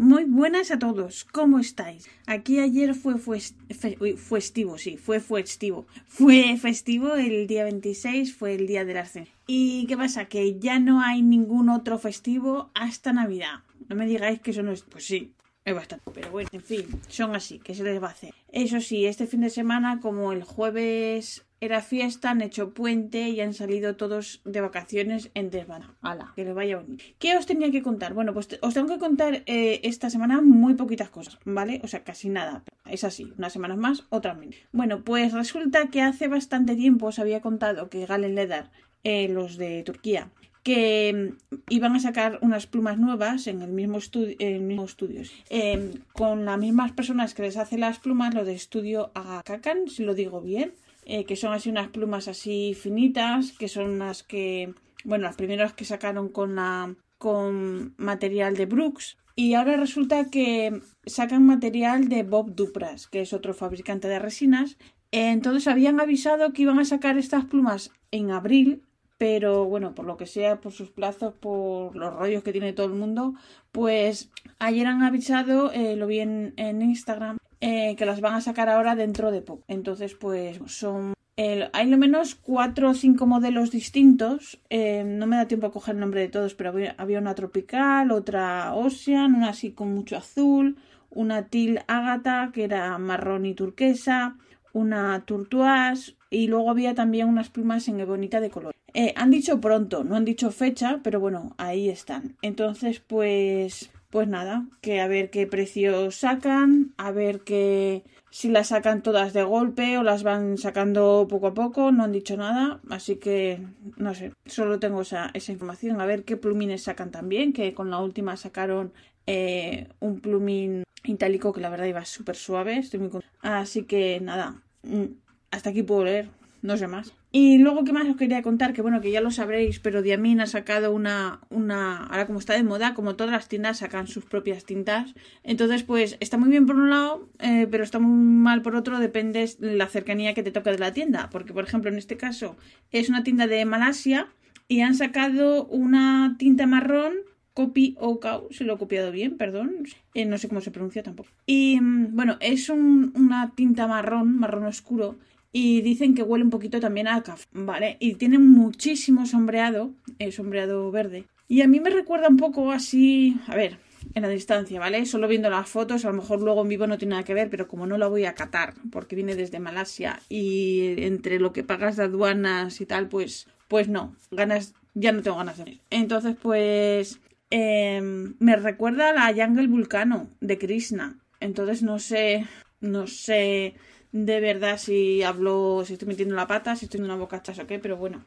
Muy buenas a todos, ¿cómo estáis? Aquí ayer fue, festivo, sí, fue festivo. Fue festivo el día 26, fue el día de la cena. ¿Y qué pasa? Que ya no hay ningún otro festivo hasta Navidad. No me digáis que eso no es... Pues sí, es bastante. Pero bueno, en fin, son así, ¿qué se les va a hacer? Eso sí, este fin de semana, como el jueves era fiesta, han hecho puente y han salido todos de vacaciones en desvana. ¡Hala! Que les vaya bonito. ¿Qué os tenía que contar? Bueno, pues os tengo que contar eh, esta semana muy poquitas cosas, ¿vale? O sea, casi nada. Es así, unas semanas más, otras menos. Bueno, pues resulta que hace bastante tiempo os había contado que Galen Ledar, eh, los de Turquía, que mm, iban a sacar unas plumas nuevas en el mismo, estudio, mismo estudio em, con las mismas personas que les hacen las plumas, lo de estudio Agakakan, si lo digo bien eh, que son así unas plumas así finitas, que son las que, bueno, las primeras que sacaron con la con material de Brooks. Y ahora resulta que sacan material de Bob Dupras, que es otro fabricante de resinas. Entonces habían avisado que iban a sacar estas plumas en abril, pero bueno, por lo que sea, por sus plazos, por los rollos que tiene todo el mundo, pues ayer han avisado, eh, lo vi en Instagram, eh, que las van a sacar ahora dentro de poco. Entonces, pues son... hay lo menos cuatro o cinco modelos distintos. Eh, no me da tiempo a coger el nombre de todos, pero había, una tropical, otra Ocean, una así con mucho azul, una Til Ágata, que era marrón y turquesa, una Turtuaz, y luego había también unas plumas en ebonita de color. Eh, han dicho pronto, no han dicho fecha, pero bueno, ahí están. Entonces, pues pues nada, que a ver qué precios sacan, a ver que si las sacan todas de golpe o las van sacando poco a poco, no han dicho nada, así que no sé, solo tengo esa, esa información, a ver qué plumines sacan también, que con la última sacaron eh, un plumín itálico que la verdad iba súper suave, estoy muy Así que nada, mm, hasta aquí puedo leer, no sé más. Y luego, ¿qué más os quería contar? Que bueno, que ya lo sabréis, pero Diamin ha sacado una, una, ahora como está de moda, como todas las tiendas sacan sus propias tintas. Entonces, pues está muy bien por un lado, eh, pero está muy mal por otro, depende de la cercanía que te toque de la tienda. Porque, por ejemplo, en este caso es una tienda de Malasia y han sacado una tinta marrón Copy Okau, se lo he copiado bien, perdón. Eh, no sé cómo se pronuncia tampoco. Y mm, bueno, es una tinta marrón, marrón oscuro, y dicen que huele un poquito también a café, ¿vale? Y tiene muchísimo sombreado, eh, sombreado verde. Y a mí me recuerda un poco así, a ver, en la distancia, ¿vale? Solo viendo las fotos, a lo mejor luego en vivo no tiene nada que ver, pero como no la voy a catar, porque viene desde Malasia y entre lo que pagas de aduanas y tal, pues, pues no, ganas, ya no tengo ganas de ver. Entonces, pues, em, me recuerda a la Jungle Vulcano de Krishna. Entonces, no sé, no sé de verdad si hablo, si estoy metiendo la pata, si estoy en una boca o qué, pero bueno.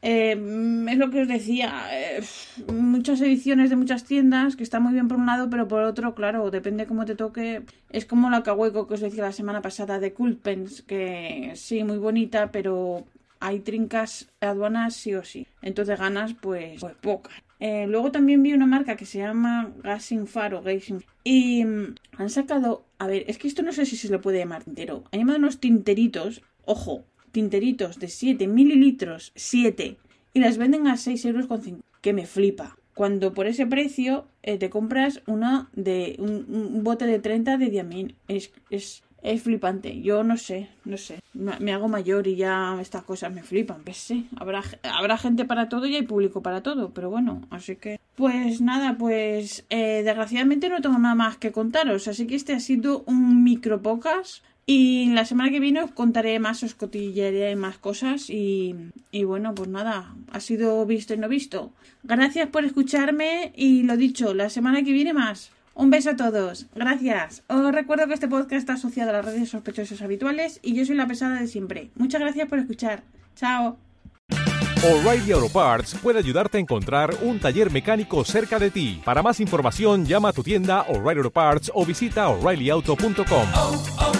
Eh, es lo que os decía, eh, muchas ediciones de muchas tiendas que está muy bien por un lado, pero por otro, claro, depende cómo te toque. Es como la Kaweco que os decía la semana pasada de Culpens, que sí, muy bonita, pero hay trincas aduanas sí o sí. Entonces ganas, pues, pues pocas. Eh, luego también vi una marca que se llama Gasing Faro, Gasing, y mm, han sacado, a ver, es que esto no sé si se le puede llamar tintero. Han llamado unos tinteritos, ojo, tinteritos de 7 mililitros, 7, y las venden a 6 euros con 5, que me flipa. Cuando por ese precio eh, te compras una de un, bote de 30 de diamín. Es, es es flipante. Yo no sé, no sé. Me hago mayor y ya estas cosas me flipan. Pues sí, habrá, habrá gente para todo y hay público para todo. Pero bueno, así que. Pues nada, pues eh, desgraciadamente no tengo nada más que contaros. Así que este ha sido un micro pocas. Y la semana que viene os contaré más, os cotillaré más cosas. Y, y bueno, pues nada, ha sido visto y no visto. Gracias por escucharme y lo dicho, la semana que viene más. Un beso a todos. Gracias. Os recuerdo que este podcast está asociado a las redes sospechosos habituales y yo soy la pesada de siempre. Muchas gracias por escuchar. Chao. O'Reilly Auto Parts puede ayudarte a encontrar un taller mecánico cerca de ti. Para más información, llama a tu tienda O'Reilly Auto Parts o visita oreillyauto.com. oh, oh.